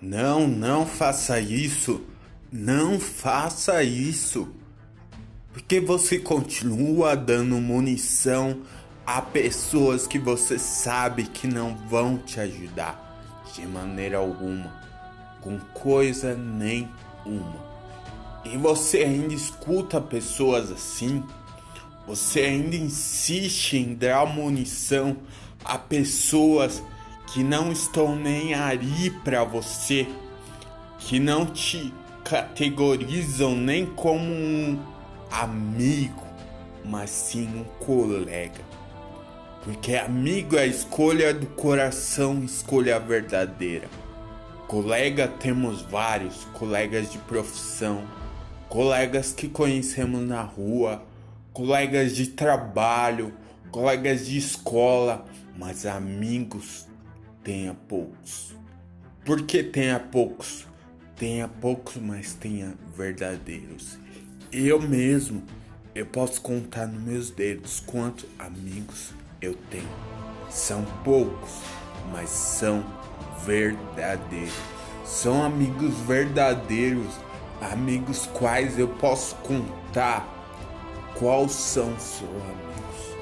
Não, não faça isso. Não faça isso. Porque você continua dando munição a pessoas que você sabe que não vão te ajudar de maneira alguma, com coisa nenhuma. E você ainda escuta pessoas assim? Você ainda insiste em dar munição a pessoas que não estão nem aí para você, que não te categorizam nem como um amigo, mas sim um colega. Porque amigo é a escolha do coração, escolha verdadeira. Colega temos vários, colegas de profissão, colegas que conhecemos na rua, colegas de trabalho, colegas de escola, mas amigos tenha poucos. Por que tenha poucos? Tenha poucos, mas tenha verdadeiros. Eu mesmo, eu posso contar nos meus dedos quantos amigos eu tenho. São poucos, mas são verdadeiros. São amigos verdadeiros, amigos quais eu posso contar quais são seus amigos.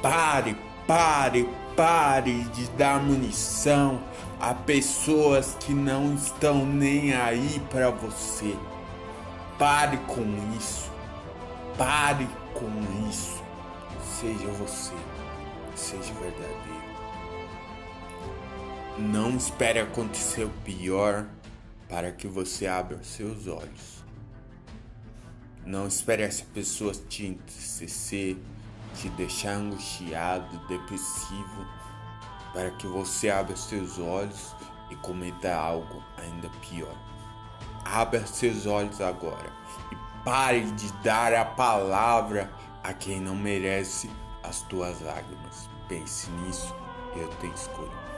Pare, pare, pare de dar munição a pessoas que não estão nem aí para você. Pare com isso. Pare com isso. Seja você seja verdadeiro. Não espere acontecer o pior para que você abra seus olhos. Não espere essa pessoa te entristecer, te deixar angustiado, depressivo, para que você abra seus olhos e cometa algo ainda pior. Abra seus olhos agora e pare de dar a palavra a quem não merece as tuas lágrimas. Pense nisso, eu te escolho.